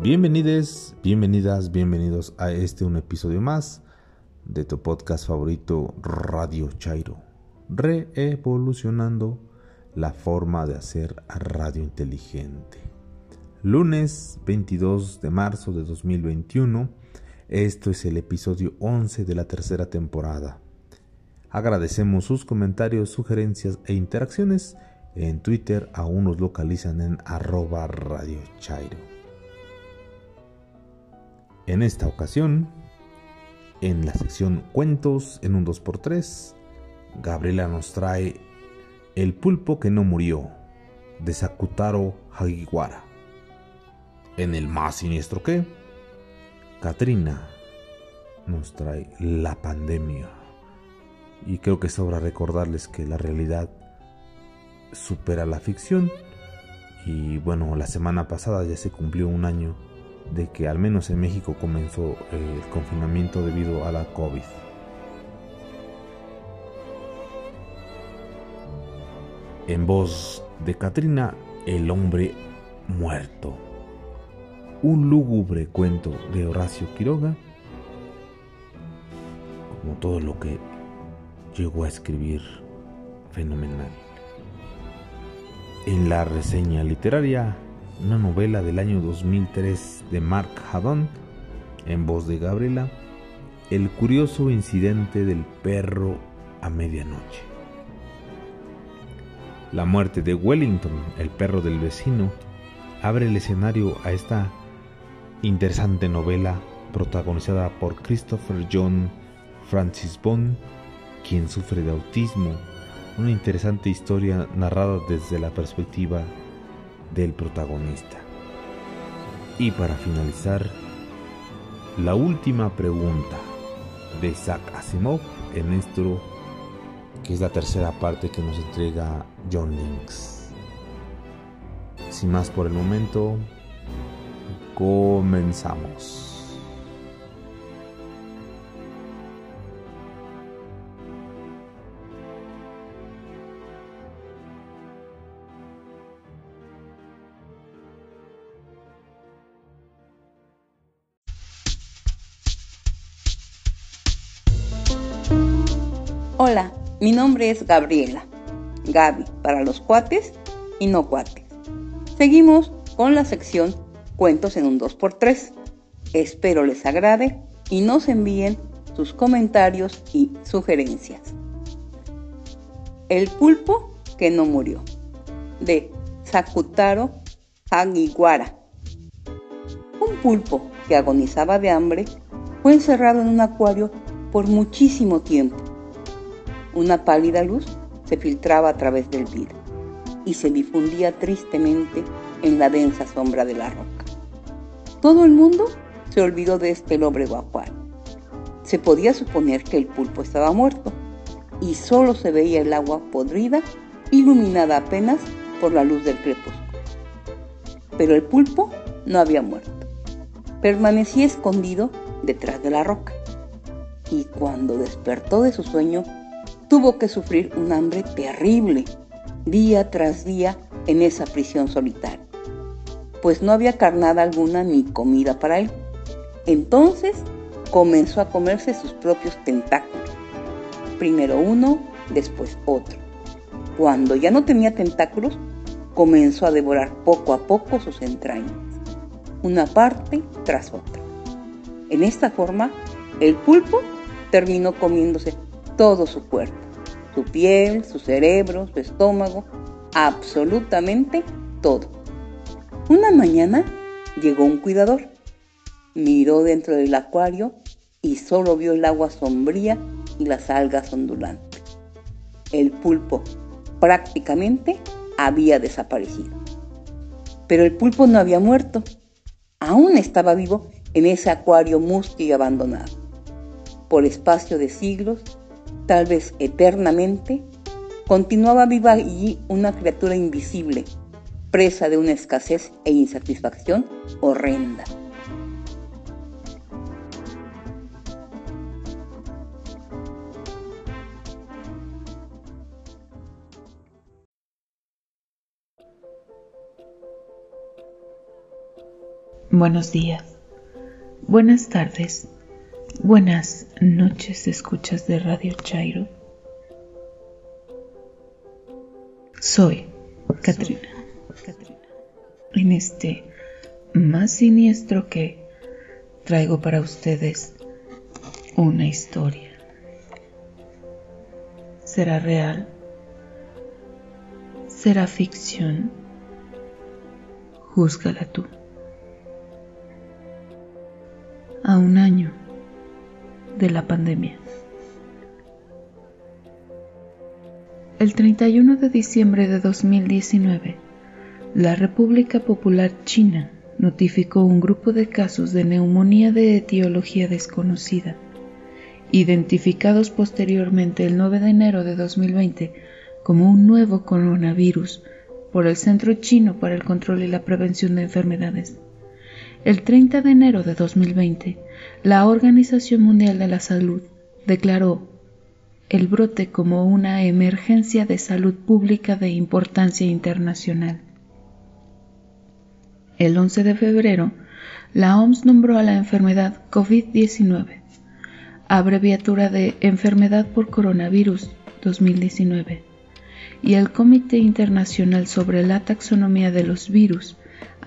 Bienvenidos, bienvenidas, bienvenidos a este un episodio más de tu podcast favorito Radio Chairo, reevolucionando la forma de hacer radio inteligente. Lunes 22 de marzo de 2021, esto es el episodio 11 de la tercera temporada. Agradecemos sus comentarios, sugerencias e interacciones. En Twitter aún nos localizan en arroba Radio Chairo. En esta ocasión, en la sección Cuentos en un 2x3, Gabriela nos trae El pulpo que no murió, de Sakutaro Hagiwara. En el más siniestro que, Katrina nos trae La pandemia y creo que sobra recordarles que la realidad supera la ficción. Y bueno, la semana pasada ya se cumplió un año de que al menos en México comenzó el confinamiento debido a la COVID. En voz de Katrina, el hombre muerto. Un lúgubre cuento de Horacio Quiroga, como todo lo que llegó a escribir fenomenal. En la reseña literaria, una novela del año 2003 de Mark Haddon, en voz de Gabriela, El curioso incidente del perro a medianoche. La muerte de Wellington, el perro del vecino, abre el escenario a esta interesante novela protagonizada por Christopher John Francis Bond quien sufre de autismo, una interesante historia narrada desde la perspectiva del protagonista. Y para finalizar, la última pregunta de Isaac Asimov en esto, que es la tercera parte que nos entrega John Links. Sin más por el momento, comenzamos. Mi nombre es Gabriela. Gaby para los cuates y no cuates. Seguimos con la sección Cuentos en un 2x3. Espero les agrade y nos envíen sus comentarios y sugerencias. El pulpo que no murió, de Sakutaro Hagiwara. Un pulpo que agonizaba de hambre fue encerrado en un acuario por muchísimo tiempo una pálida luz se filtraba a través del vidrio y se difundía tristemente en la densa sombra de la roca. Todo el mundo se olvidó de este lobre guacual. Se podía suponer que el pulpo estaba muerto y solo se veía el agua podrida, iluminada apenas por la luz del crepúsculo. Pero el pulpo no había muerto. Permanecía escondido detrás de la roca. Y cuando despertó de su sueño, tuvo que sufrir un hambre terrible día tras día en esa prisión solitaria, pues no había carnada alguna ni comida para él. Entonces comenzó a comerse sus propios tentáculos, primero uno, después otro. Cuando ya no tenía tentáculos, comenzó a devorar poco a poco sus entrañas, una parte tras otra. En esta forma, el pulpo terminó comiéndose todo su cuerpo, su piel, su cerebro, su estómago, absolutamente todo. Una mañana llegó un cuidador, miró dentro del acuario y solo vio el agua sombría y las algas ondulantes. El pulpo prácticamente había desaparecido. Pero el pulpo no había muerto, aún estaba vivo en ese acuario mustio y abandonado. Por espacio de siglos, tal vez eternamente, continuaba viva allí una criatura invisible, presa de una escasez e insatisfacción horrenda. buenos días, buenas tardes, buenas noches, escuchas de Radio Chairo. Soy Katrina. En este más siniestro que traigo para ustedes una historia. ¿Será real? ¿Será ficción? Júzgala tú. a un año de la pandemia. El 31 de diciembre de 2019, la República Popular China notificó un grupo de casos de neumonía de etiología desconocida, identificados posteriormente el 9 de enero de 2020 como un nuevo coronavirus por el Centro Chino para el Control y la Prevención de Enfermedades. El 30 de enero de 2020, la Organización Mundial de la Salud declaró el brote como una emergencia de salud pública de importancia internacional. El 11 de febrero, la OMS nombró a la enfermedad COVID-19, abreviatura de Enfermedad por Coronavirus 2019, y el Comité Internacional sobre la Taxonomía de los Virus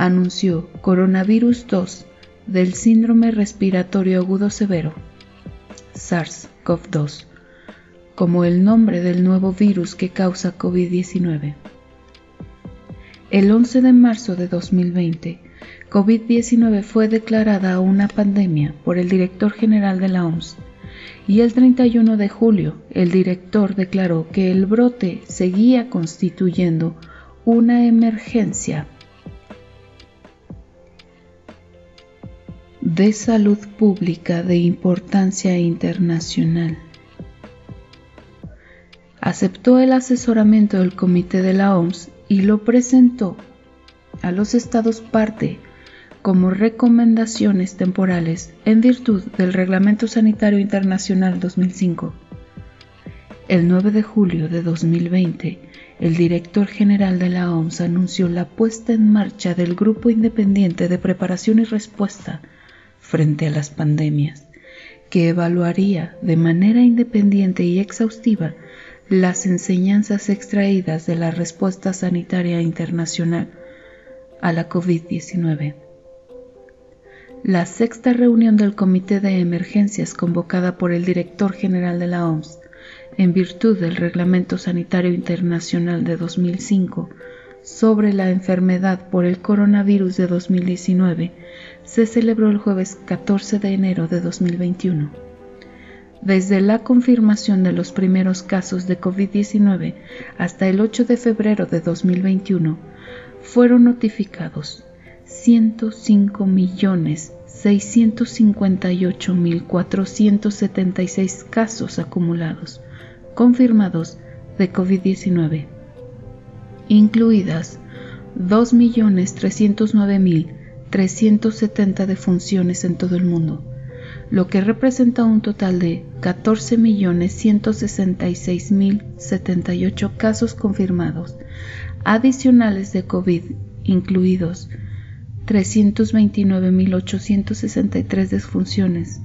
anunció coronavirus 2 del síndrome respiratorio agudo severo, SARS-CoV-2, como el nombre del nuevo virus que causa COVID-19. El 11 de marzo de 2020, COVID-19 fue declarada una pandemia por el director general de la OMS y el 31 de julio el director declaró que el brote seguía constituyendo una emergencia de salud pública de importancia internacional. Aceptó el asesoramiento del Comité de la OMS y lo presentó a los estados parte como recomendaciones temporales en virtud del Reglamento Sanitario Internacional 2005. El 9 de julio de 2020, el director general de la OMS anunció la puesta en marcha del Grupo Independiente de Preparación y Respuesta frente a las pandemias, que evaluaría de manera independiente y exhaustiva las enseñanzas extraídas de la respuesta sanitaria internacional a la COVID-19. La sexta reunión del Comité de Emergencias convocada por el director general de la OMS en virtud del Reglamento Sanitario Internacional de 2005 sobre la enfermedad por el coronavirus de 2019 se celebró el jueves 14 de enero de 2021. Desde la confirmación de los primeros casos de COVID-19 hasta el 8 de febrero de 2021, fueron notificados 105.658.476 casos acumulados confirmados de COVID-19, incluidas 2.309.000 370 defunciones en todo el mundo, lo que representa un total de 14.166.078 casos confirmados, adicionales de COVID, incluidos 329.863 defunciones.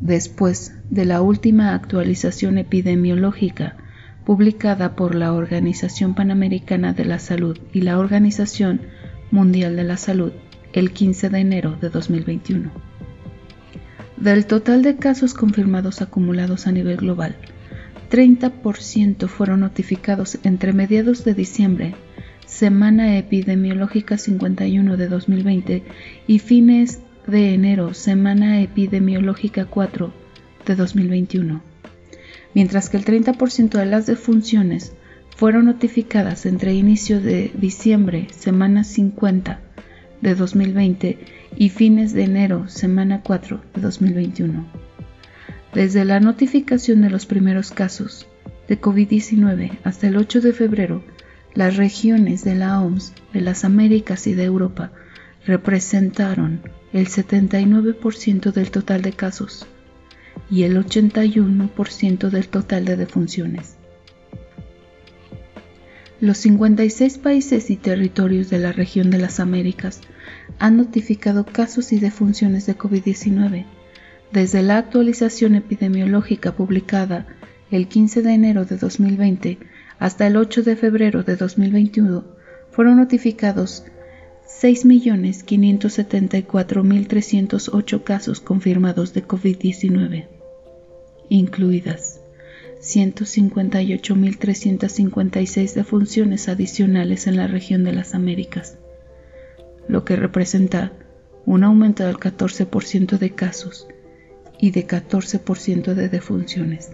Después de la última actualización epidemiológica publicada por la Organización Panamericana de la Salud y la Organización Mundial de la Salud, el 15 de enero de 2021. Del total de casos confirmados acumulados a nivel global, 30% fueron notificados entre mediados de diciembre, semana epidemiológica 51 de 2020, y fines de enero, semana epidemiológica 4 de 2021, mientras que el 30% de las defunciones fueron notificadas entre inicio de diciembre, semana 50, de 2020 y fines de enero, semana 4 de 2021. Desde la notificación de los primeros casos de COVID-19 hasta el 8 de febrero, las regiones de la OMS de las Américas y de Europa representaron el 79% del total de casos y el 81% del total de defunciones. Los 56 países y territorios de la región de las Américas han notificado casos y defunciones de COVID-19. Desde la actualización epidemiológica publicada el 15 de enero de 2020 hasta el 8 de febrero de 2021, fueron notificados 6.574.308 casos confirmados de COVID-19, incluidas 158.356 defunciones adicionales en la región de las Américas, lo que representa un aumento del 14% de casos y de 14% de defunciones.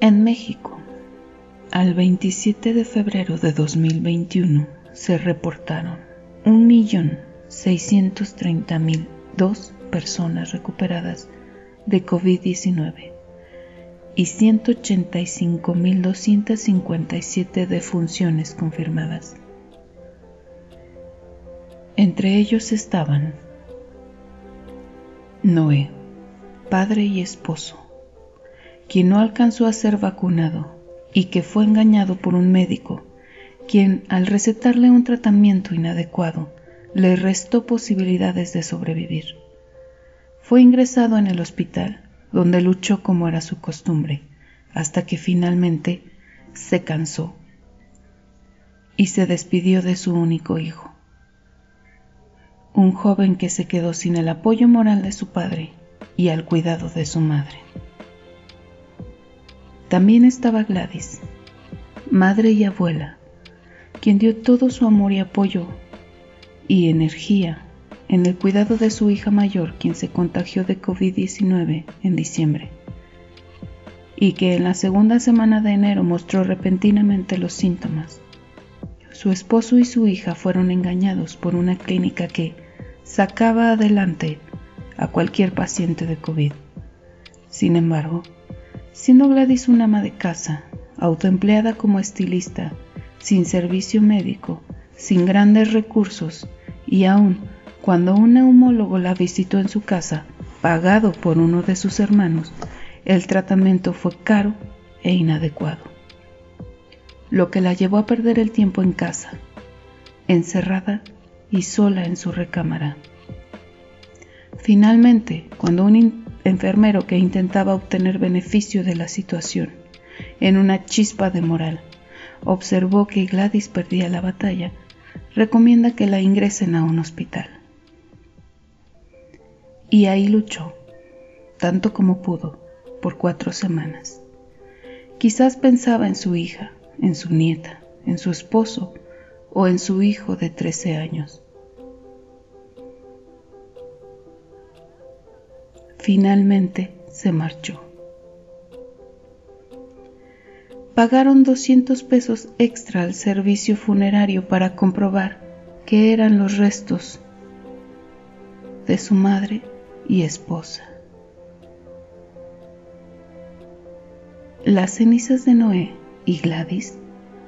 En México, al 27 de febrero de 2021 se reportaron 1.630.002 personas recuperadas de COVID-19 y 185.257 defunciones confirmadas. Entre ellos estaban Noé, padre y esposo, quien no alcanzó a ser vacunado y que fue engañado por un médico, quien al recetarle un tratamiento inadecuado le restó posibilidades de sobrevivir. Fue ingresado en el hospital donde luchó como era su costumbre, hasta que finalmente se cansó y se despidió de su único hijo, un joven que se quedó sin el apoyo moral de su padre y al cuidado de su madre. También estaba Gladys, madre y abuela, quien dio todo su amor y apoyo y energía en el cuidado de su hija mayor, quien se contagió de COVID-19 en diciembre, y que en la segunda semana de enero mostró repentinamente los síntomas. Su esposo y su hija fueron engañados por una clínica que sacaba adelante a cualquier paciente de COVID. Sin embargo, siendo Gladys una ama de casa, autoempleada como estilista, sin servicio médico, sin grandes recursos y aún cuando un neumólogo la visitó en su casa, pagado por uno de sus hermanos, el tratamiento fue caro e inadecuado, lo que la llevó a perder el tiempo en casa, encerrada y sola en su recámara. Finalmente, cuando un enfermero que intentaba obtener beneficio de la situación, en una chispa de moral, observó que Gladys perdía la batalla, recomienda que la ingresen a un hospital y ahí luchó, tanto como pudo, por cuatro semanas. Quizás pensaba en su hija, en su nieta, en su esposo o en su hijo de 13 años. Finalmente se marchó. Pagaron 200 pesos extra al servicio funerario para comprobar que eran los restos de su madre y esposa. Las cenizas de Noé y Gladys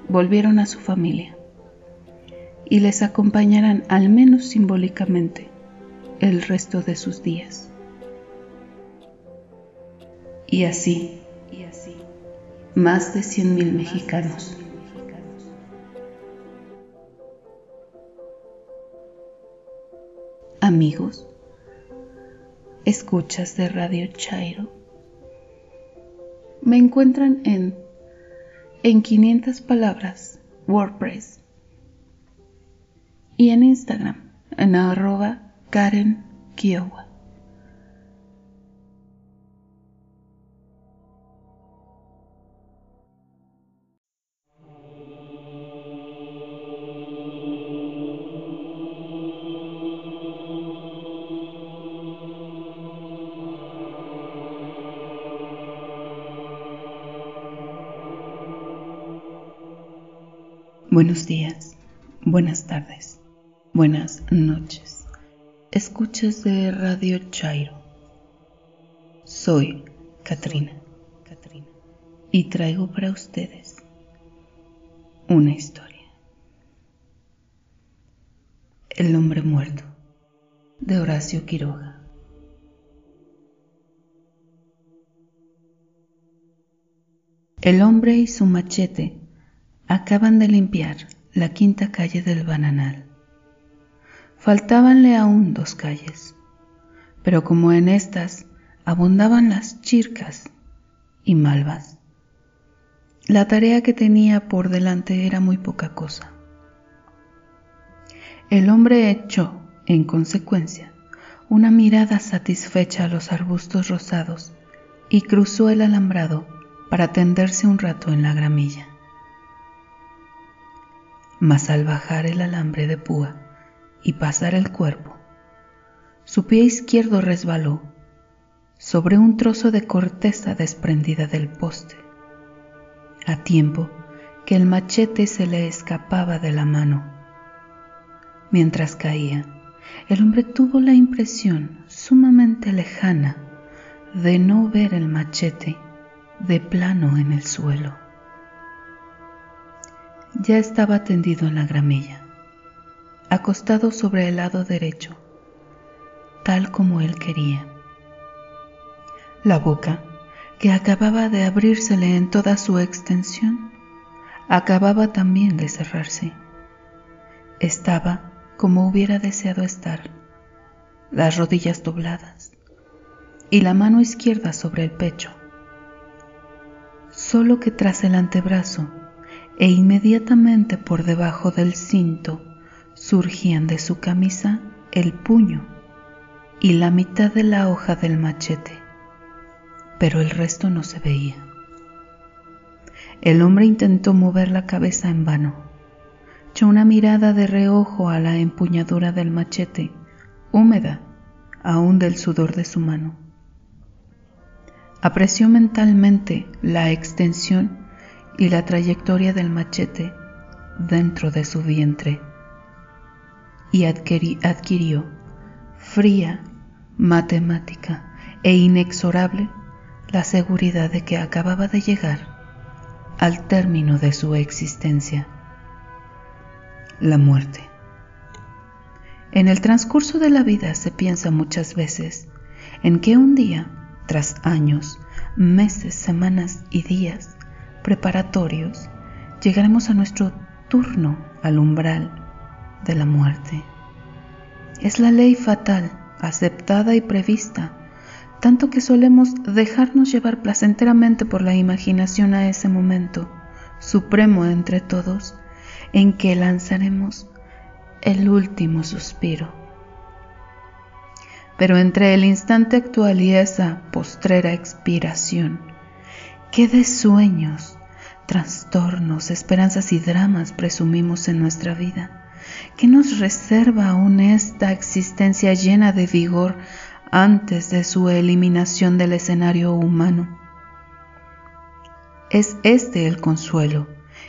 volvieron a su familia y les acompañarán al menos simbólicamente el resto de sus días. Y así, y así, más de 100.000 mexicanos. Amigos, escuchas de Radio Chairo. Me encuentran en en 500 palabras WordPress y en Instagram en arroba Karen Kiowa. Buenos días, buenas tardes, buenas noches. Escuchas de Radio Chairo. Soy Katrina, Katrina, y traigo para ustedes una historia. El hombre muerto de Horacio Quiroga. El hombre y su machete Acaban de limpiar la quinta calle del Bananal. Faltábanle aún dos calles, pero como en estas abundaban las chircas y malvas, la tarea que tenía por delante era muy poca cosa. El hombre echó, en consecuencia, una mirada satisfecha a los arbustos rosados y cruzó el alambrado para tenderse un rato en la gramilla. Mas al bajar el alambre de púa y pasar el cuerpo, su pie izquierdo resbaló sobre un trozo de corteza desprendida del poste, a tiempo que el machete se le escapaba de la mano Mientras caía, el hombre tuvo la impresión sumamente lejana de no ver el machete de plano en el suelo. Ya estaba tendido en la gramilla, acostado sobre el lado derecho, tal como él quería. La boca, que acababa de abrírsele en toda su extensión, acababa también de cerrarse. Estaba como hubiera deseado estar, las rodillas dobladas y la mano izquierda sobre el pecho. Solo que tras el antebrazo e inmediatamente por debajo del cinto surgían de su camisa el puño y la mitad de la hoja del machete, pero el resto no se veía. El hombre intentó mover la cabeza en vano echó una mirada de reojo a la empuñadura del machete, húmeda aún del sudor de su mano. Apreció mentalmente la extensión y la trayectoria del machete dentro de su vientre y adquirió fría, matemática e inexorable la seguridad de que acababa de llegar al término de su existencia la muerte. En el transcurso de la vida se piensa muchas veces en que un día, tras años, meses, semanas y días preparatorios, llegaremos a nuestro turno al umbral de la muerte. Es la ley fatal, aceptada y prevista, tanto que solemos dejarnos llevar placenteramente por la imaginación a ese momento, supremo entre todos, en que lanzaremos el último suspiro. Pero entre el instante actual y esa postrera expiración, ¿qué de sueños, trastornos, esperanzas y dramas presumimos en nuestra vida? ¿Qué nos reserva aún esta existencia llena de vigor antes de su eliminación del escenario humano? Es este el consuelo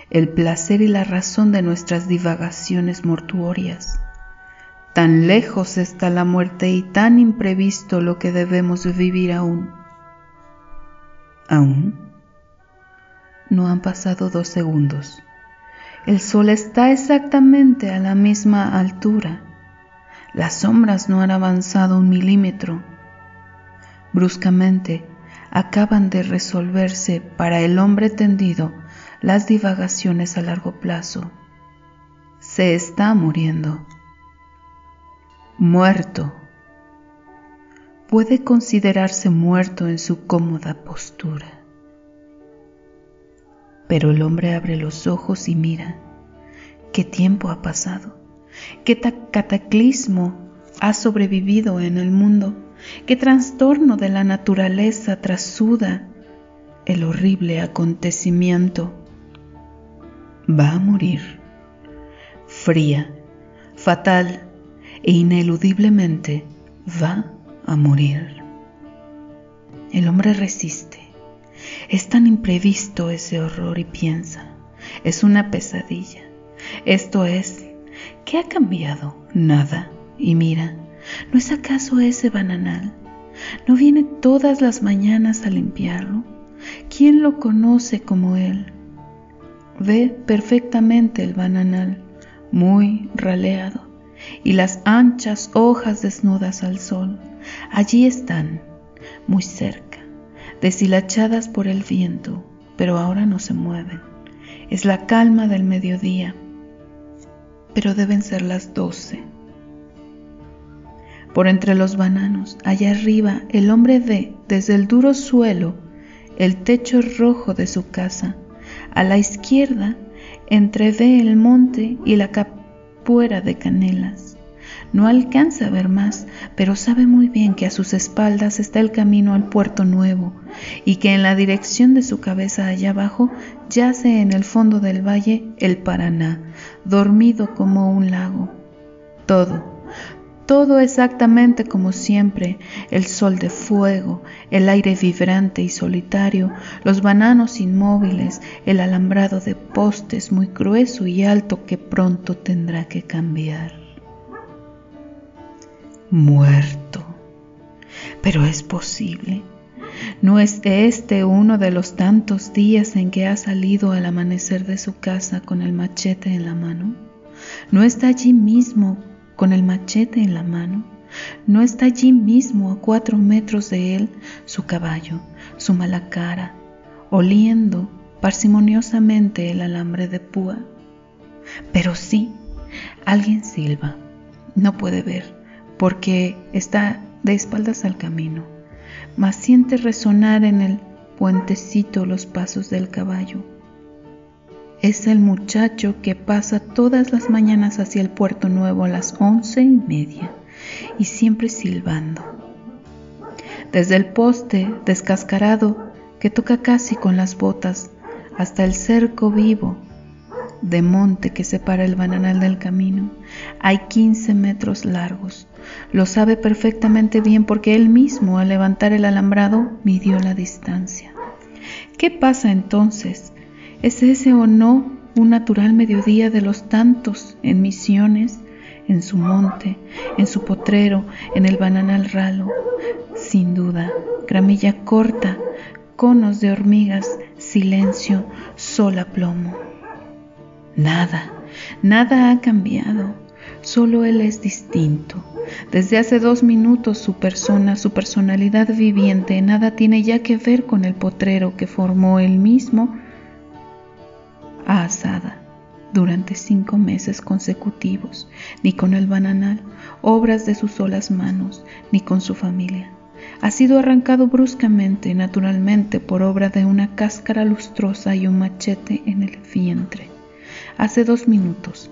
el placer y la razón de nuestras divagaciones mortuorias. Tan lejos está la muerte y tan imprevisto lo que debemos vivir aún. ¿Aún? No han pasado dos segundos. El sol está exactamente a la misma altura. Las sombras no han avanzado un milímetro. Bruscamente acaban de resolverse para el hombre tendido las divagaciones a largo plazo. Se está muriendo. Muerto. Puede considerarse muerto en su cómoda postura. Pero el hombre abre los ojos y mira. ¿Qué tiempo ha pasado? ¿Qué cataclismo ha sobrevivido en el mundo? ¿Qué trastorno de la naturaleza trasuda el horrible acontecimiento? va a morir, fría, fatal e ineludiblemente va a morir. El hombre resiste. Es tan imprevisto ese horror y piensa, es una pesadilla. Esto es, ¿qué ha cambiado? Nada. Y mira, ¿no es acaso ese bananal? ¿No viene todas las mañanas a limpiarlo? ¿Quién lo conoce como él? Ve perfectamente el bananal, muy raleado, y las anchas hojas desnudas al sol. Allí están, muy cerca, deshilachadas por el viento, pero ahora no se mueven. Es la calma del mediodía, pero deben ser las doce. Por entre los bananos, allá arriba, el hombre ve desde el duro suelo el techo rojo de su casa. A la izquierda, entrevé el monte y la capuera de canelas. No alcanza a ver más, pero sabe muy bien que a sus espaldas está el camino al puerto nuevo y que en la dirección de su cabeza allá abajo yace en el fondo del valle el Paraná, dormido como un lago. Todo, todo exactamente como siempre, el sol de fuego, el aire vibrante y solitario, los bananos inmóviles, el alambrado de postes muy grueso y alto que pronto tendrá que cambiar. Muerto. Pero es posible. ¿No es este uno de los tantos días en que ha salido al amanecer de su casa con el machete en la mano? ¿No está allí mismo con el machete en la mano, no está allí mismo a cuatro metros de él su caballo, su mala cara, oliendo parsimoniosamente el alambre de púa. Pero sí, alguien silba, no puede ver, porque está de espaldas al camino, mas siente resonar en el puentecito los pasos del caballo es el muchacho que pasa todas las mañanas hacia el puerto nuevo a las once y media y siempre silbando. Desde el poste descascarado que toca casi con las botas hasta el cerco vivo de monte que separa el bananal del camino, hay 15 metros largos. Lo sabe perfectamente bien porque él mismo al levantar el alambrado midió la distancia. ¿Qué pasa entonces ¿Es ese o no un natural mediodía de los tantos en misiones, en su monte, en su potrero, en el bananal ralo? Sin duda, gramilla corta, conos de hormigas, silencio, sola plomo. Nada, nada ha cambiado, solo él es distinto. Desde hace dos minutos su persona, su personalidad viviente, nada tiene ya que ver con el potrero que formó él mismo a asada durante cinco meses consecutivos, ni con el bananal, obras de sus solas manos, ni con su familia. Ha sido arrancado bruscamente, naturalmente, por obra de una cáscara lustrosa y un machete en el vientre. Hace dos minutos.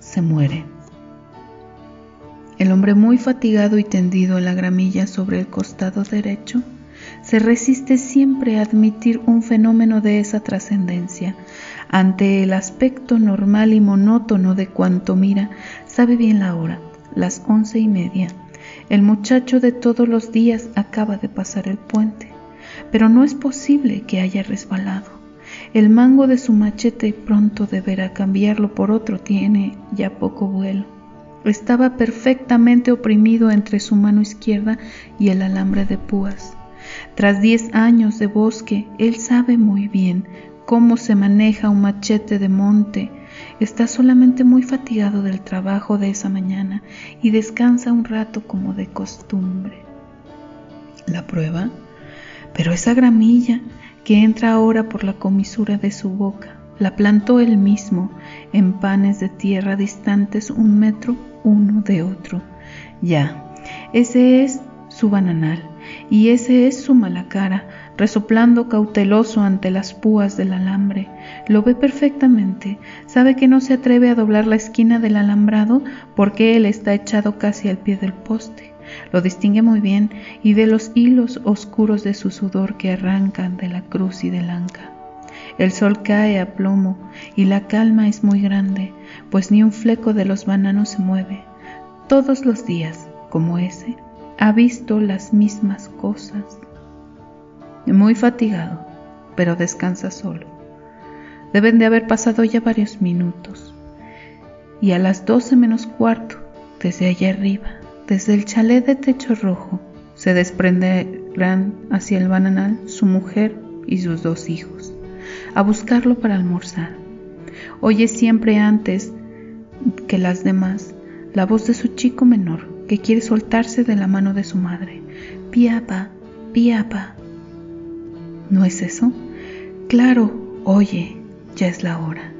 Se muere. El hombre muy fatigado y tendido en la gramilla sobre el costado derecho se resiste siempre a admitir un fenómeno de esa trascendencia. Ante el aspecto normal y monótono de cuanto mira, sabe bien la hora, las once y media. El muchacho de todos los días acaba de pasar el puente, pero no es posible que haya resbalado. El mango de su machete pronto deberá cambiarlo por otro, tiene ya poco vuelo. Estaba perfectamente oprimido entre su mano izquierda y el alambre de púas. Tras diez años de bosque, él sabe muy bien cómo se maneja un machete de monte. Está solamente muy fatigado del trabajo de esa mañana y descansa un rato como de costumbre. ¿La prueba? Pero esa gramilla que entra ahora por la comisura de su boca, la plantó él mismo en panes de tierra distantes un metro uno de otro. Ya, ese es su bananal y ese es su mala cara, resoplando cauteloso ante las púas del alambre. Lo ve perfectamente, sabe que no se atreve a doblar la esquina del alambrado porque él está echado casi al pie del poste. Lo distingue muy bien y ve los hilos oscuros de su sudor que arrancan de la cruz y del anca. El sol cae a plomo y la calma es muy grande, pues ni un fleco de los bananos se mueve. Todos los días, como ese, ha visto las mismas cosas. Muy fatigado, pero descansa solo. Deben de haber pasado ya varios minutos. Y a las doce menos cuarto, desde allá arriba, desde el chalet de techo rojo, se desprenderán hacia el bananal su mujer y sus dos hijos, a buscarlo para almorzar. Oye siempre antes que las demás la voz de su chico menor que quiere soltarse de la mano de su madre. Piapa, piapa. ¿No es eso? Claro, oye, ya es la hora.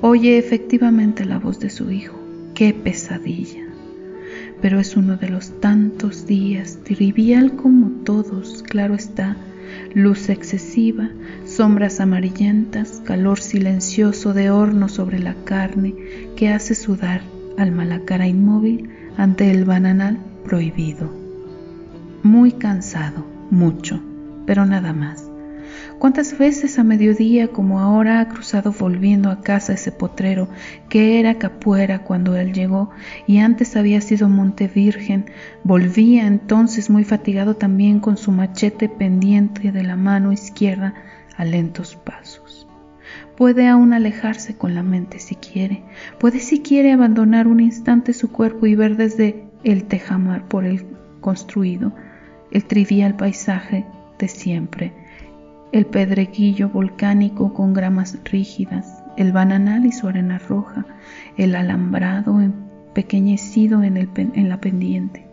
Oye efectivamente la voz de su hijo. ¡Qué pesadilla! Pero es uno de los tantos días, trivial como todos, claro está, luz excesiva, sombras amarillentas, calor silencioso de horno sobre la carne que hace sudar al malacara inmóvil ante el bananal prohibido. Muy cansado, mucho, pero nada más. ¿Cuántas veces a mediodía como ahora ha cruzado volviendo a casa ese potrero que era Capuera cuando él llegó y antes había sido Monte Virgen? Volvía entonces muy fatigado también con su machete pendiente de la mano izquierda a lentos pasos. Puede aún alejarse con la mente si quiere, puede si quiere abandonar un instante su cuerpo y ver desde el tejamar por él construido el trivial paisaje de siempre el pedreguillo volcánico con gramas rígidas, el bananal y su arena roja, el alambrado empequeñecido en, en la pendiente,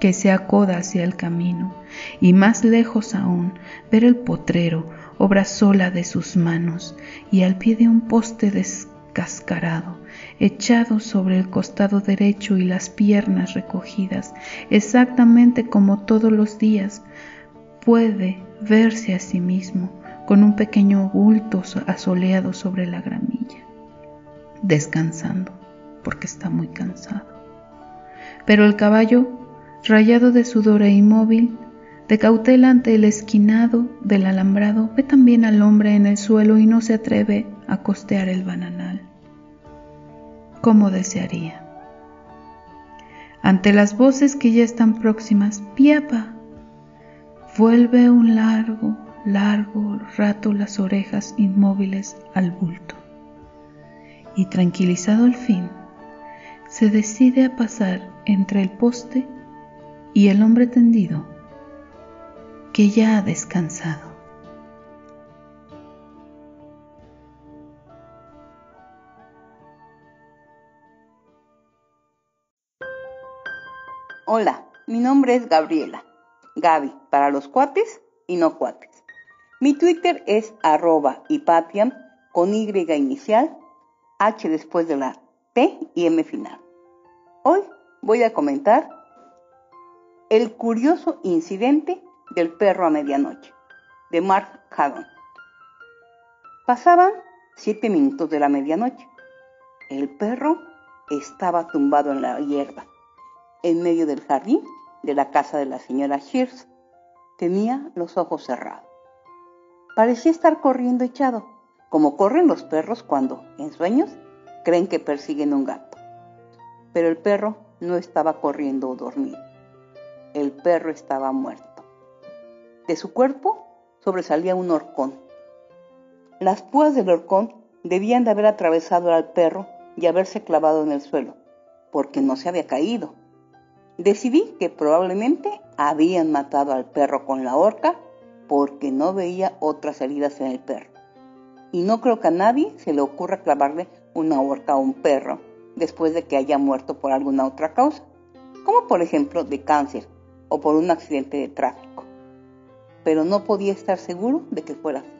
que se acoda hacia el camino, y más lejos aún, ver el potrero, obra sola de sus manos, y al pie de un poste descascarado, echado sobre el costado derecho y las piernas recogidas, exactamente como todos los días, puede verse a sí mismo con un pequeño bulto asoleado sobre la gramilla, descansando, porque está muy cansado. Pero el caballo, rayado de sudor e inmóvil, de cautela ante el esquinado del alambrado, ve también al hombre en el suelo y no se atreve a costear el bananal. ¿Cómo desearía? Ante las voces que ya están próximas, piapa, Vuelve un largo, largo rato las orejas inmóviles al bulto y tranquilizado al fin, se decide a pasar entre el poste y el hombre tendido que ya ha descansado. Hola, mi nombre es Gabriela Gaby, para los cuates y no cuates. Mi Twitter es arroba hipatiam con Y inicial, H después de la T y M final. Hoy voy a comentar el curioso incidente del perro a medianoche, de Mark Haddon. Pasaban siete minutos de la medianoche. El perro estaba tumbado en la hierba, en medio del jardín de la casa de la señora Shears. Tenía los ojos cerrados. Parecía estar corriendo echado, como corren los perros cuando, en sueños, creen que persiguen un gato. Pero el perro no estaba corriendo o dormido. El perro estaba muerto. De su cuerpo sobresalía un horcón. Las púas del horcón debían de haber atravesado al perro y haberse clavado en el suelo, porque no se había caído. Decidí que probablemente habían matado al perro con la horca porque no veía otras heridas en el perro. Y no creo que a nadie se le ocurra clavarle una horca a un perro después de que haya muerto por alguna otra causa, como por ejemplo de cáncer o por un accidente de tráfico. Pero no podía estar seguro de que fuera así.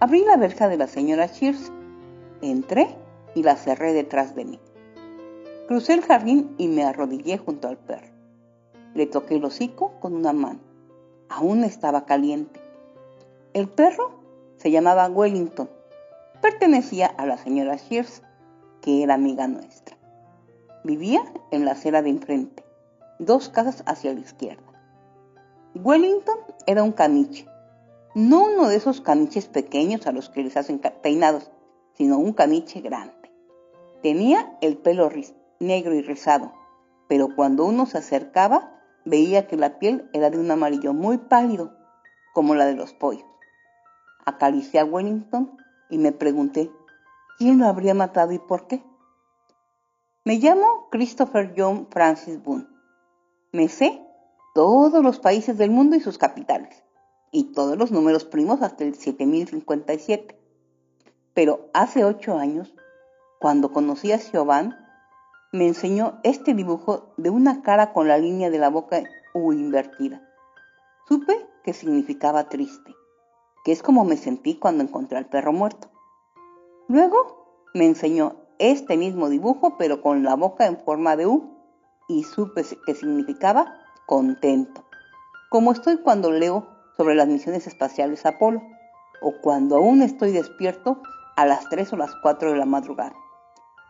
Abrí la verja de la señora Shears, entré y la cerré detrás de mí. Crucé el jardín y me arrodillé junto al perro. Le toqué el hocico con una mano. Aún estaba caliente. El perro se llamaba Wellington. Pertenecía a la señora Shears, que era amiga nuestra. Vivía en la acera de enfrente, dos casas hacia la izquierda. Wellington era un caniche, no uno de esos caniches pequeños a los que les hacen peinados, sino un caniche grande. Tenía el pelo negro y rizado, pero cuando uno se acercaba veía que la piel era de un amarillo muy pálido, como la de los pollos. Acaricié a Wellington y me pregunté quién lo habría matado y por qué. Me llamo Christopher John Francis Boone. Me sé todos los países del mundo y sus capitales, y todos los números primos hasta el 7057. Pero hace ocho años, cuando conocí a Siobhan, me enseñó este dibujo de una cara con la línea de la boca U invertida. Supe que significaba triste, que es como me sentí cuando encontré al perro muerto. Luego me enseñó este mismo dibujo pero con la boca en forma de U y supe que significaba contento, como estoy cuando leo sobre las misiones espaciales Apolo o cuando aún estoy despierto a las 3 o las 4 de la madrugada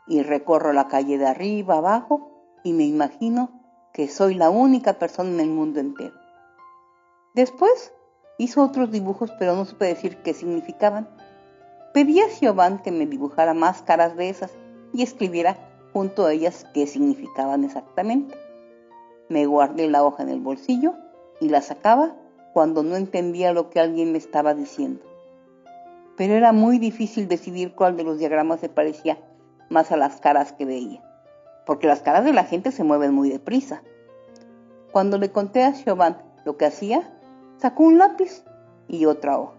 y recorro la calle de arriba abajo y me imagino que soy la única persona en el mundo entero. Después hizo otros dibujos pero no supe decir qué significaban. Pedí a Giovanni que me dibujara más caras de esas y escribiera junto a ellas qué significaban exactamente. Me guardé la hoja en el bolsillo y la sacaba cuando no entendía lo que alguien me estaba diciendo. Pero era muy difícil decidir cuál de los diagramas se parecía más a las caras que veía, porque las caras de la gente se mueven muy deprisa. Cuando le conté a Chauvin lo que hacía, sacó un lápiz y otra hoja,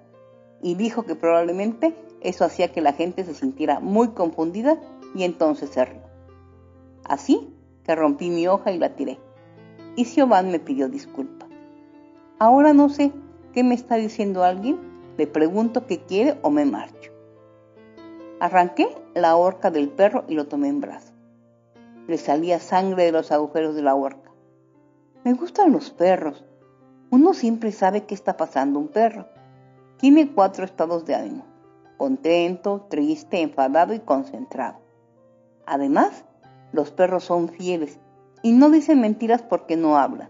y dijo que probablemente eso hacía que la gente se sintiera muy confundida y entonces se rió. Así que rompí mi hoja y la tiré. Y Siobhan me pidió disculpas. Ahora no sé qué me está diciendo alguien, le pregunto qué quiere o me marcho. Arranqué la horca del perro y lo tomé en brazos. Le salía sangre de los agujeros de la horca. Me gustan los perros. Uno siempre sabe qué está pasando un perro. Tiene cuatro estados de ánimo. Contento, triste, enfadado y concentrado. Además, los perros son fieles y no dicen mentiras porque no hablan.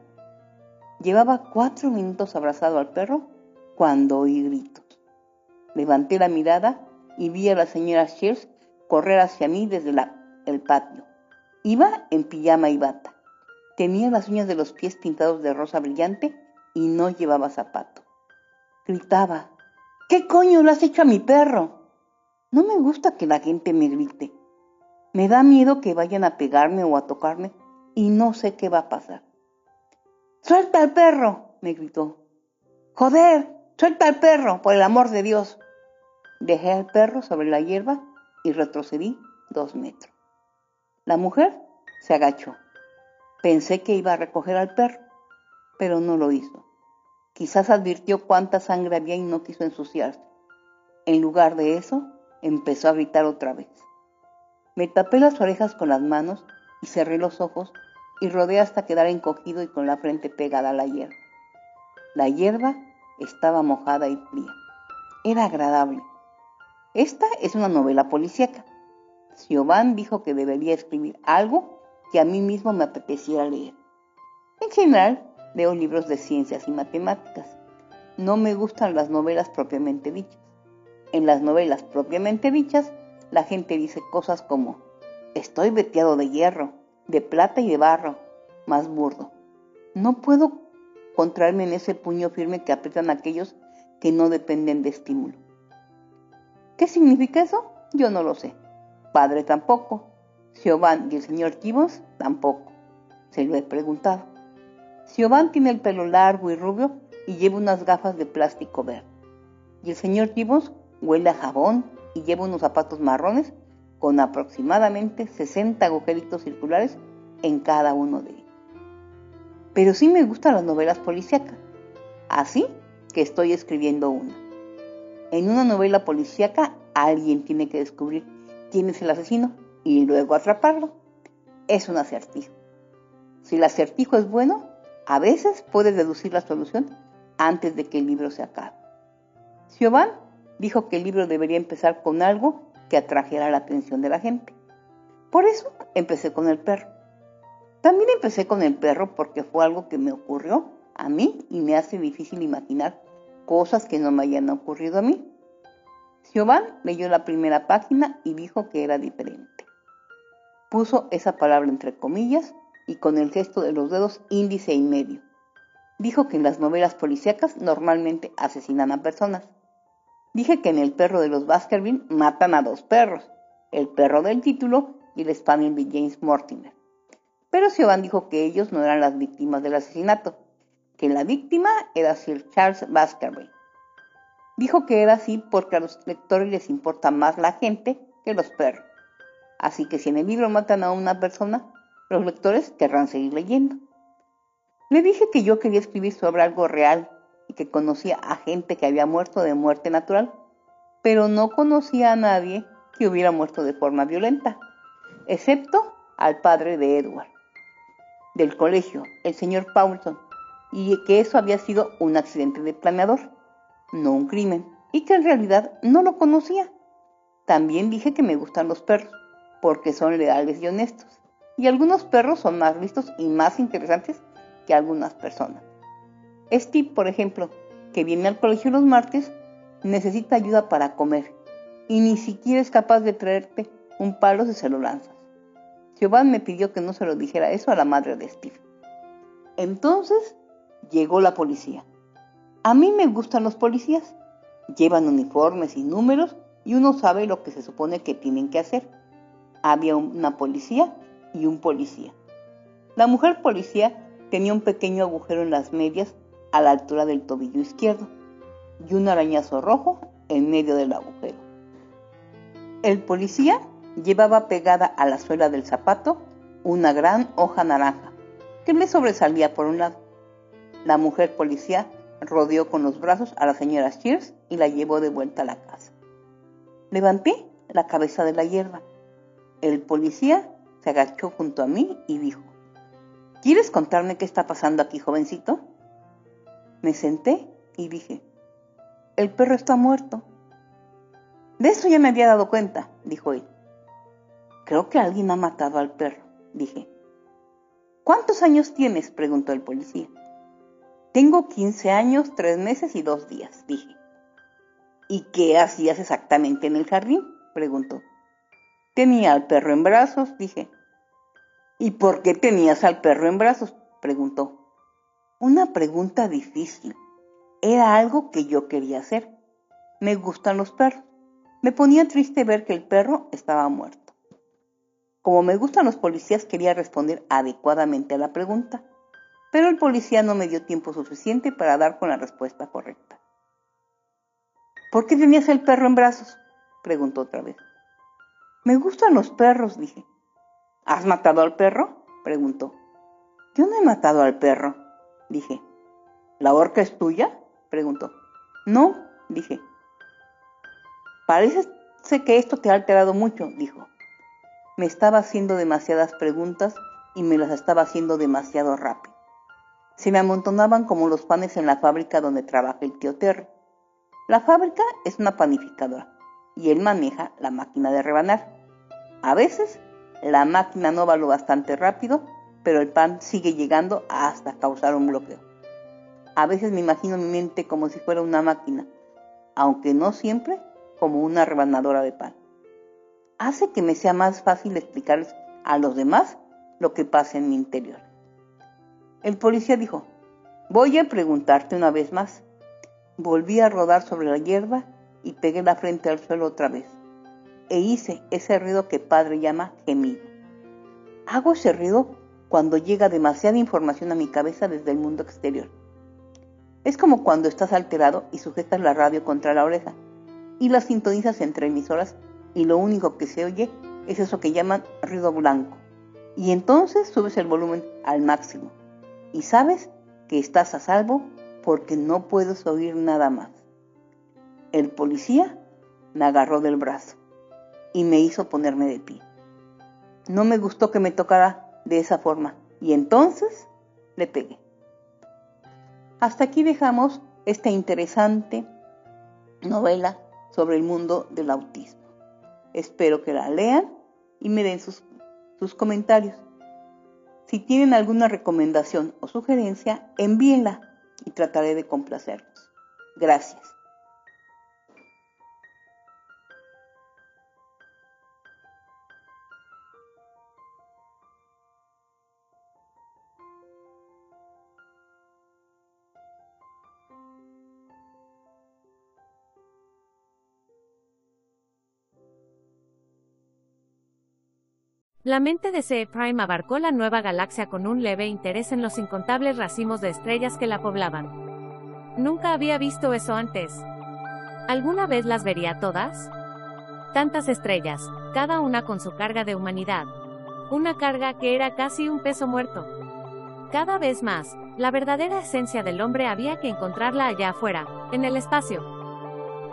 Llevaba cuatro minutos abrazado al perro cuando oí gritos. Levanté la mirada y vi a la señora Shears correr hacia mí desde el patio. Iba en pijama y bata. Tenía las uñas de los pies pintados de rosa brillante y no llevaba zapato. Gritaba, ¿qué coño lo has hecho a mi perro? No me gusta que la gente me grite. Me da miedo que vayan a pegarme o a tocarme y no sé qué va a pasar. ¡Suelta al perro! me gritó. ¡Joder! ¡Suelta al perro, por el amor de Dios! Dejé al perro sobre la hierba y retrocedí dos metros. La mujer se agachó. Pensé que iba a recoger al perro, pero no lo hizo. Quizás advirtió cuánta sangre había y no quiso ensuciarse. En lugar de eso, empezó a gritar otra vez. Me tapé las orejas con las manos y cerré los ojos y rodé hasta quedar encogido y con la frente pegada a la hierba. La hierba estaba mojada y fría. Era agradable. Esta es una novela policíaca. Siobhan dijo que debería escribir algo que a mí mismo me apeteciera leer. En general, leo libros de ciencias y matemáticas. No me gustan las novelas propiamente dichas. En las novelas propiamente dichas, la gente dice cosas como, estoy veteado de hierro, de plata y de barro, más burdo. No puedo encontrarme en ese puño firme que aprietan aquellos que no dependen de estímulo. ¿Qué significa eso? Yo no lo sé. Padre tampoco. Siobhan y el señor Gibbons tampoco. Se lo he preguntado. Siobhan tiene el pelo largo y rubio y lleva unas gafas de plástico verde. Y el señor Gibbons huele a jabón y lleva unos zapatos marrones con aproximadamente 60 agujeritos circulares en cada uno de ellos. Pero sí me gustan las novelas policíacas, así que estoy escribiendo una. En una novela policíaca alguien tiene que descubrir quién es el asesino y luego atraparlo. Es un acertijo. Si el acertijo es bueno, a veces puedes deducir la solución antes de que el libro se acabe. Siobhan dijo que el libro debería empezar con algo que atrajera la atención de la gente. Por eso empecé con el perro. También empecé con el perro porque fue algo que me ocurrió a mí y me hace difícil imaginar cosas que no me hayan ocurrido a mí. Siobhan leyó la primera página y dijo que era diferente. Puso esa palabra entre comillas y con el gesto de los dedos índice y medio. Dijo que en las novelas policíacas normalmente asesinan a personas Dije que en El perro de los Baskerville matan a dos perros, el perro del título y el spaniel de James Mortimer. Pero Siobhan dijo que ellos no eran las víctimas del asesinato, que la víctima era Sir Charles Baskerville. Dijo que era así porque a los lectores les importa más la gente que los perros. Así que si en el libro matan a una persona, los lectores querrán seguir leyendo. Le dije que yo quería escribir sobre algo real y que conocía a gente que había muerto de muerte natural, pero no conocía a nadie que hubiera muerto de forma violenta, excepto al padre de Edward. del colegio, el señor Paulson, y que eso había sido un accidente de planeador, no un crimen, y que en realidad no lo conocía. También dije que me gustan los perros, porque son leales y honestos, y algunos perros son más listos y más interesantes que algunas personas. Steve, por ejemplo, que viene al colegio los martes, necesita ayuda para comer, y ni siquiera es capaz de traerte un palo si se lo lanzas. Giovanni me pidió que no se lo dijera eso a la madre de Steve. Entonces llegó la policía. A mí me gustan los policías. Llevan uniformes y números y uno sabe lo que se supone que tienen que hacer. Había una policía y un policía. La mujer policía tenía un pequeño agujero en las medias a la altura del tobillo izquierdo y un arañazo rojo en medio del agujero. El policía llevaba pegada a la suela del zapato una gran hoja naranja que le sobresalía por un lado. La mujer policía rodeó con los brazos a la señora Shears y la llevó de vuelta a la casa. Levanté la cabeza de la hierba. El policía se agachó junto a mí y dijo, ¿Quieres contarme qué está pasando aquí, jovencito? Me senté y dije, el perro está muerto. De eso ya me había dado cuenta, dijo él. Creo que alguien ha matado al perro, dije. ¿Cuántos años tienes? preguntó el policía. Tengo 15 años, 3 meses y 2 días, dije. ¿Y qué hacías exactamente en el jardín? preguntó. Tenía al perro en brazos, dije. ¿Y por qué tenías al perro en brazos? preguntó. Una pregunta difícil. Era algo que yo quería hacer. Me gustan los perros. Me ponía triste ver que el perro estaba muerto. Como me gustan los policías, quería responder adecuadamente a la pregunta, pero el policía no me dio tiempo suficiente para dar con la respuesta correcta. ¿Por qué tenías el perro en brazos? preguntó otra vez. Me gustan los perros, dije. ¿Has matado al perro? preguntó. Yo no he matado al perro, dije. ¿La horca es tuya? preguntó. No, dije. Parece que esto te ha alterado mucho, dijo. Me estaba haciendo demasiadas preguntas y me las estaba haciendo demasiado rápido. Se me amontonaban como los panes en la fábrica donde trabaja el tío Terry. La fábrica es una panificadora y él maneja la máquina de rebanar. A veces la máquina no va lo bastante rápido, pero el pan sigue llegando hasta causar un bloqueo. A veces me imagino mi mente como si fuera una máquina, aunque no siempre como una rebanadora de pan. Hace que me sea más fácil explicarles a los demás lo que pasa en mi interior. El policía dijo, voy a preguntarte una vez más. Volví a rodar sobre la hierba y pegué la frente al suelo otra vez. E hice ese ruido que padre llama gemido. Hago ese ruido cuando llega demasiada información a mi cabeza desde el mundo exterior. Es como cuando estás alterado y sujetas la radio contra la oreja y la sintonizas entre emisoras y lo único que se oye es eso que llaman ruido blanco. Y entonces subes el volumen al máximo y sabes que estás a salvo porque no puedes oír nada más. El policía me agarró del brazo y me hizo ponerme de pie. No me gustó que me tocara de esa forma y entonces le pegué. Hasta aquí dejamos esta interesante novela sobre el mundo del autismo. Espero que la lean y me den sus, sus comentarios. Si tienen alguna recomendación o sugerencia, envíenla y trataré de complacerlos. Gracias. La mente de C. Prime abarcó la nueva galaxia con un leve interés en los incontables racimos de estrellas que la poblaban. Nunca había visto eso antes. ¿Alguna vez las vería todas? Tantas estrellas, cada una con su carga de humanidad. Una carga que era casi un peso muerto. Cada vez más, la verdadera esencia del hombre había que encontrarla allá afuera, en el espacio.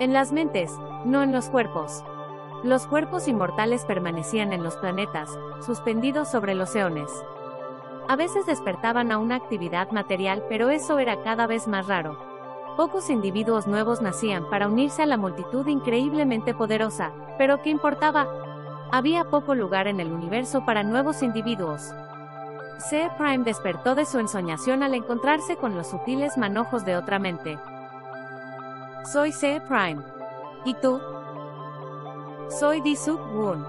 En las mentes, no en los cuerpos. Los cuerpos inmortales permanecían en los planetas, suspendidos sobre los eones. A veces despertaban a una actividad material, pero eso era cada vez más raro. Pocos individuos nuevos nacían para unirse a la multitud increíblemente poderosa, pero ¿qué importaba? Había poco lugar en el universo para nuevos individuos. C. Prime despertó de su ensoñación al encontrarse con los sutiles manojos de otra mente. Soy C. Prime. ¿Y tú? Soy Disuk Woon.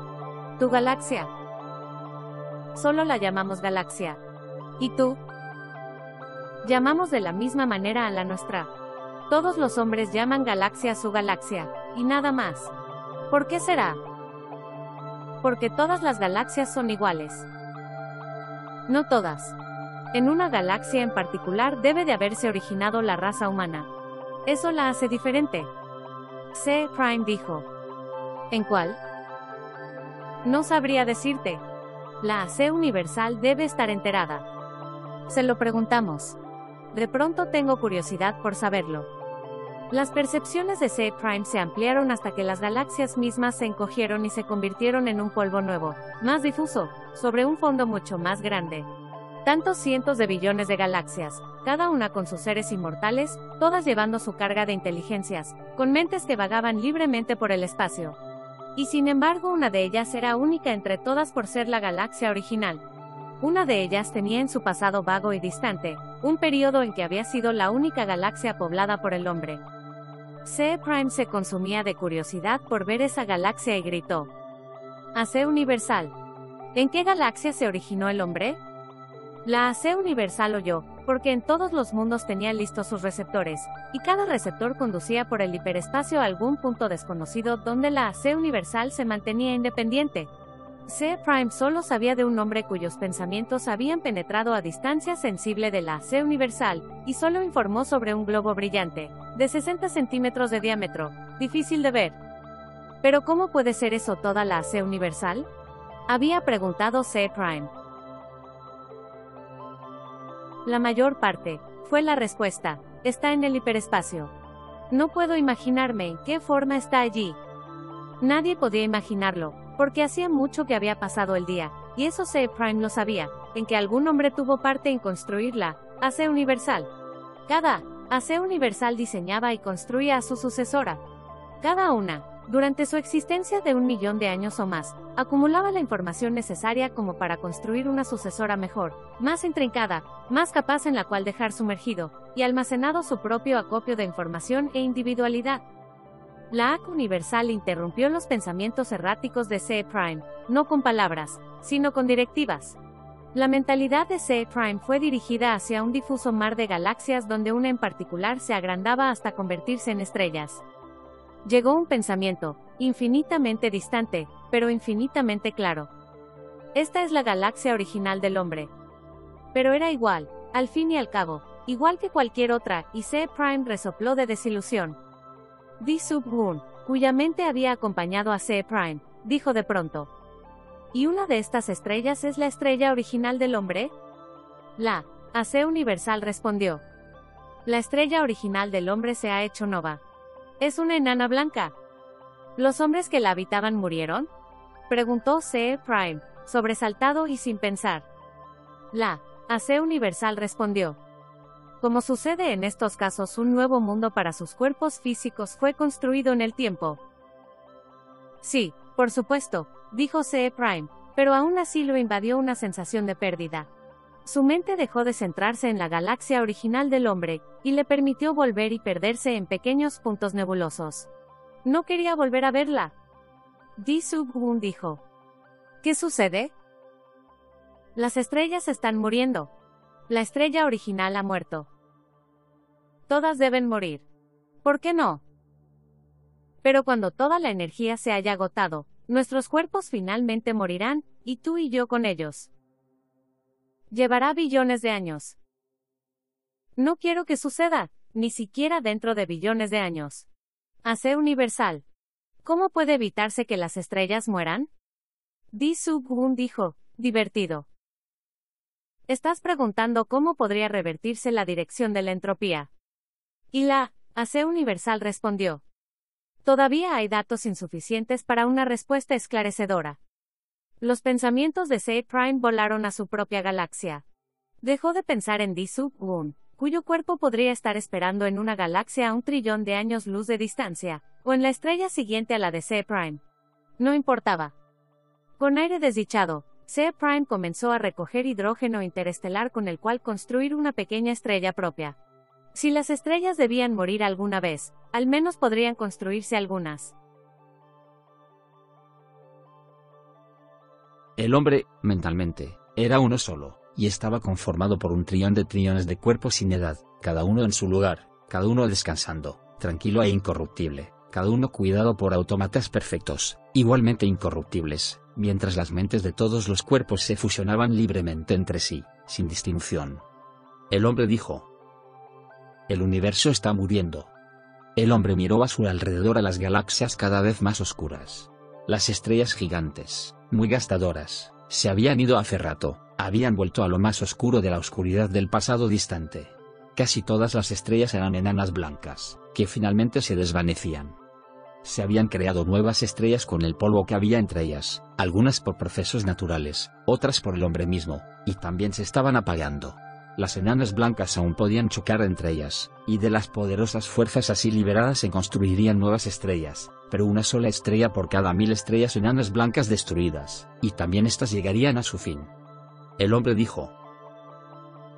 Tu galaxia. Solo la llamamos galaxia. ¿Y tú? Llamamos de la misma manera a la nuestra. Todos los hombres llaman galaxia a su galaxia, y nada más. ¿Por qué será? Porque todas las galaxias son iguales. No todas. En una galaxia en particular debe de haberse originado la raza humana. Eso la hace diferente. C. Prime dijo. ¿En cuál? No sabría decirte. La AC universal debe estar enterada. Se lo preguntamos. De pronto tengo curiosidad por saberlo. Las percepciones de C. Prime se ampliaron hasta que las galaxias mismas se encogieron y se convirtieron en un polvo nuevo, más difuso, sobre un fondo mucho más grande. Tantos cientos de billones de galaxias, cada una con sus seres inmortales, todas llevando su carga de inteligencias, con mentes que vagaban libremente por el espacio. Y sin embargo una de ellas era única entre todas por ser la galaxia original. Una de ellas tenía en su pasado vago y distante, un periodo en que había sido la única galaxia poblada por el hombre. C. Prime se consumía de curiosidad por ver esa galaxia y gritó. AC Universal. ¿En qué galaxia se originó el hombre? La AC Universal oyó, porque en todos los mundos tenía listos sus receptores, y cada receptor conducía por el hiperespacio a algún punto desconocido donde la AC Universal se mantenía independiente. C. Prime solo sabía de un hombre cuyos pensamientos habían penetrado a distancia sensible de la AC Universal, y solo informó sobre un globo brillante, de 60 centímetros de diámetro, difícil de ver. ¿Pero cómo puede ser eso toda la AC universal? Había preguntado C. Prime. La mayor parte, fue la respuesta, está en el hiperespacio. No puedo imaginarme en qué forma está allí. Nadie podía imaginarlo, porque hacía mucho que había pasado el día, y eso C. Prime lo sabía, en que algún hombre tuvo parte en construirla, AC universal. Cada AC Universal diseñaba y construía a su sucesora. Cada una, durante su existencia de un millón de años o más, acumulaba la información necesaria como para construir una sucesora mejor, más intrincada, más capaz en la cual dejar sumergido y almacenado su propio acopio de información e individualidad. La AC Universal interrumpió los pensamientos erráticos de C. Prime, no con palabras, sino con directivas. La mentalidad de C. Prime fue dirigida hacia un difuso mar de galaxias donde una en particular se agrandaba hasta convertirse en estrellas. Llegó un pensamiento, infinitamente distante, pero infinitamente claro. Esta es la galaxia original del hombre. Pero era igual, al fin y al cabo, igual que cualquier otra, y C. Prime resopló de desilusión. Di Sub Woon, cuya mente había acompañado a C. Prime, dijo de pronto, ¿Y una de estas estrellas es la estrella original del hombre? La AC Universal respondió. La estrella original del hombre se ha hecho nova. Es una enana blanca. ¿Los hombres que la habitaban murieron? Preguntó C. Prime, sobresaltado y sin pensar. La AC Universal respondió. Como sucede en estos casos, un nuevo mundo para sus cuerpos físicos fue construido en el tiempo. Sí, por supuesto, dijo C. Prime, pero aún así lo invadió una sensación de pérdida. Su mente dejó de centrarse en la galaxia original del hombre, y le permitió volver y perderse en pequeños puntos nebulosos. No quería volver a verla. Di Sub-Woon dijo. ¿Qué sucede? Las estrellas están muriendo. La estrella original ha muerto. Todas deben morir. ¿Por qué no? Pero cuando toda la energía se haya agotado, nuestros cuerpos finalmente morirán, y tú y yo con ellos. Llevará billones de años. No quiero que suceda, ni siquiera dentro de billones de años. Hace universal. ¿Cómo puede evitarse que las estrellas mueran? Di Sub-Gun dijo, divertido. Estás preguntando cómo podría revertirse la dirección de la entropía. Y la, AC Universal respondió. Todavía hay datos insuficientes para una respuesta esclarecedora. Los pensamientos de C. Prime volaron a su propia galaxia. Dejó de pensar en Sub Woon, cuyo cuerpo podría estar esperando en una galaxia a un trillón de años luz de distancia, o en la estrella siguiente a la de C Prime. No importaba. Con aire desdichado, C Prime comenzó a recoger hidrógeno interestelar con el cual construir una pequeña estrella propia. Si las estrellas debían morir alguna vez, al menos podrían construirse algunas. El hombre, mentalmente, era uno solo, y estaba conformado por un trillón de trillones de cuerpos sin edad, cada uno en su lugar, cada uno descansando, tranquilo e incorruptible, cada uno cuidado por autómatas perfectos, igualmente incorruptibles, mientras las mentes de todos los cuerpos se fusionaban libremente entre sí, sin distinción. El hombre dijo, El universo está muriendo. El hombre miró a su alrededor a las galaxias cada vez más oscuras. Las estrellas gigantes, muy gastadoras, se habían ido hace rato, habían vuelto a lo más oscuro de la oscuridad del pasado distante. Casi todas las estrellas eran enanas blancas, que finalmente se desvanecían. Se habían creado nuevas estrellas con el polvo que había entre ellas, algunas por procesos naturales, otras por el hombre mismo, y también se estaban apagando. Las enanas blancas aún podían chocar entre ellas, y de las poderosas fuerzas así liberadas se construirían nuevas estrellas, pero una sola estrella por cada mil estrellas enanas blancas destruidas, y también éstas llegarían a su fin. El hombre dijo,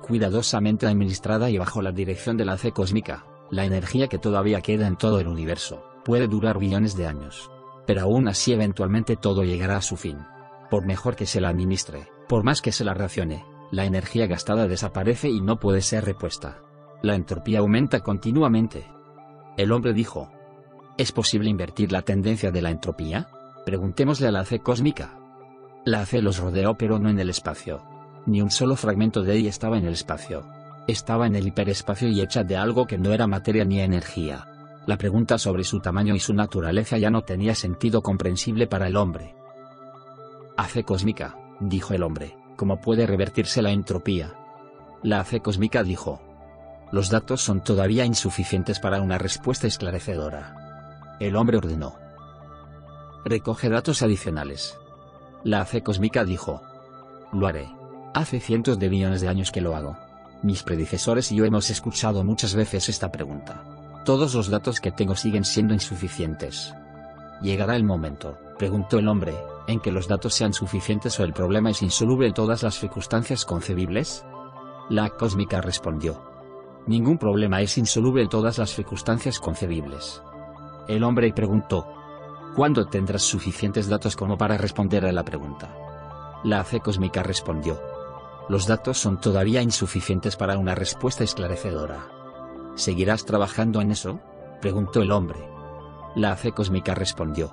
cuidadosamente administrada y bajo la dirección de la C cósmica, la energía que todavía queda en todo el universo, puede durar billones de años. Pero aún así eventualmente todo llegará a su fin. Por mejor que se la administre, por más que se la racione, la energía gastada desaparece y no puede ser repuesta. La entropía aumenta continuamente. El hombre dijo, ¿es posible invertir la tendencia de la entropía? Preguntémosle a la C cósmica. La AC los rodeó pero no en el espacio. Ni un solo fragmento de ella estaba en el espacio. Estaba en el hiperespacio y hecha de algo que no era materia ni energía. La pregunta sobre su tamaño y su naturaleza ya no tenía sentido comprensible para el hombre. AC cósmica, dijo el hombre, ¿cómo puede revertirse la entropía? La AC cósmica dijo. Los datos son todavía insuficientes para una respuesta esclarecedora. El hombre ordenó. Recoge datos adicionales. La fe cósmica dijo. Lo haré. Hace cientos de millones de años que lo hago. Mis predecesores y yo hemos escuchado muchas veces esta pregunta. Todos los datos que tengo siguen siendo insuficientes. ¿Llegará el momento, preguntó el hombre, en que los datos sean suficientes o el problema es insoluble en todas las circunstancias concebibles? La cósmica respondió. Ningún problema es insoluble en todas las circunstancias concebibles. El hombre preguntó, ¿Cuándo tendrás suficientes datos como para responder a la pregunta? La AC cósmica respondió. Los datos son todavía insuficientes para una respuesta esclarecedora. ¿Seguirás trabajando en eso? preguntó el hombre. La AC cósmica respondió.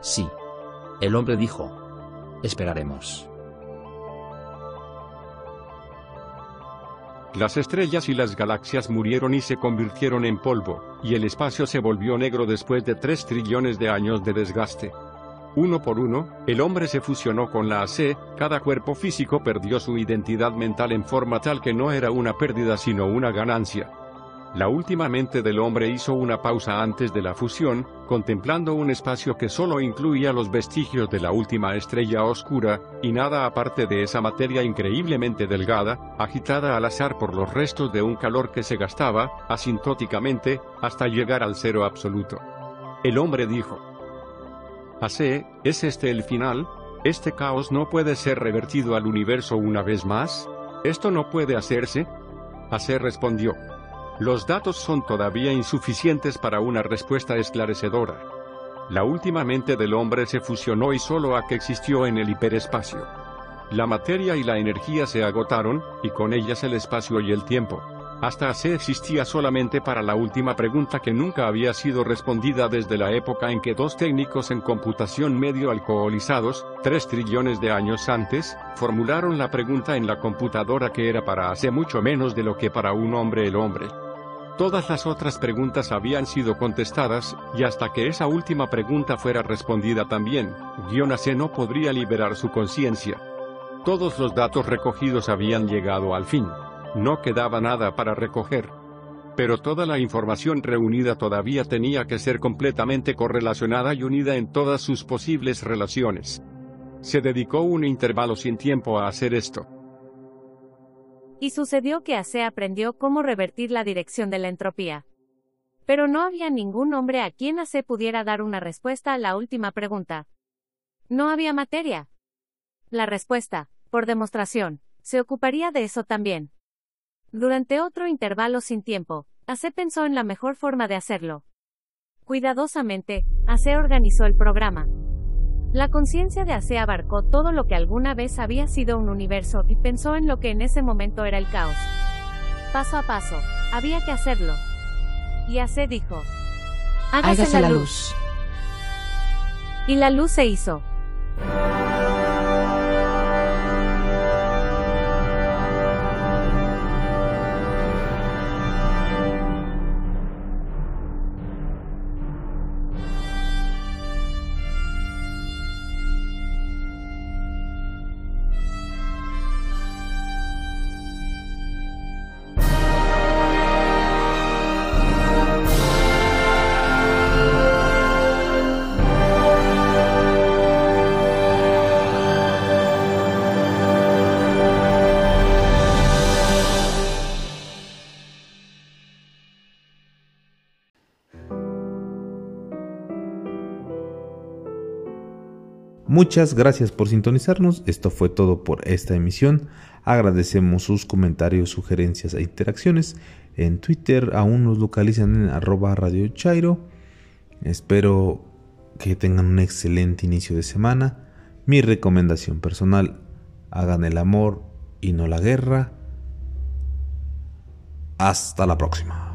Sí. El hombre dijo. Esperaremos. Las estrellas y las galaxias murieron y se convirtieron en polvo, y el espacio se volvió negro después de tres trillones de años de desgaste. Uno por uno, el hombre se fusionó con la AC, cada cuerpo físico perdió su identidad mental en forma tal que no era una pérdida sino una ganancia. La última mente del hombre hizo una pausa antes de la fusión, contemplando un espacio que solo incluía los vestigios de la última estrella oscura, y nada aparte de esa materia increíblemente delgada, agitada al azar por los restos de un calor que se gastaba, asintóticamente, hasta llegar al cero absoluto. El hombre dijo, Así, ¿es este el final? ¿Este caos no puede ser revertido al universo una vez más? ¿Esto no puede hacerse? Así respondió, los datos son todavía insuficientes para una respuesta esclarecedora. La última mente del hombre se fusionó y solo a que existió en el hiperespacio. La materia y la energía se agotaron, y con ellas el espacio y el tiempo. Hasta se existía solamente para la última pregunta que nunca había sido respondida desde la época en que dos técnicos en computación medio alcoholizados, tres trillones de años antes, formularon la pregunta en la computadora que era para hace mucho menos de lo que para un hombre el hombre. Todas las otras preguntas habían sido contestadas, y hasta que esa última pregunta fuera respondida también, C no podría liberar su conciencia. Todos los datos recogidos habían llegado al fin. No quedaba nada para recoger. Pero toda la información reunida todavía tenía que ser completamente correlacionada y unida en todas sus posibles relaciones. Se dedicó un intervalo sin tiempo a hacer esto. Y sucedió que Ase aprendió cómo revertir la dirección de la entropía. Pero no había ningún hombre a quien Ase pudiera dar una respuesta a la última pregunta. No había materia. La respuesta, por demostración, se ocuparía de eso también. Durante otro intervalo sin tiempo, Ase pensó en la mejor forma de hacerlo. Cuidadosamente, Ase organizó el programa. La conciencia de Ase abarcó todo lo que alguna vez había sido un universo y pensó en lo que en ese momento era el caos. Paso a paso, había que hacerlo. Y Ase dijo, hágase, la, luz. Y la luz se hizo. Muchas gracias por sintonizarnos. Esto fue todo por esta emisión. Agradecemos sus comentarios, sugerencias e interacciones. En Twitter aún nos localizan en arroba Radio. Espero que tengan un excelente inicio de semana. Mi recomendación personal, hagan el amor y no la guerra. Hasta la próxima.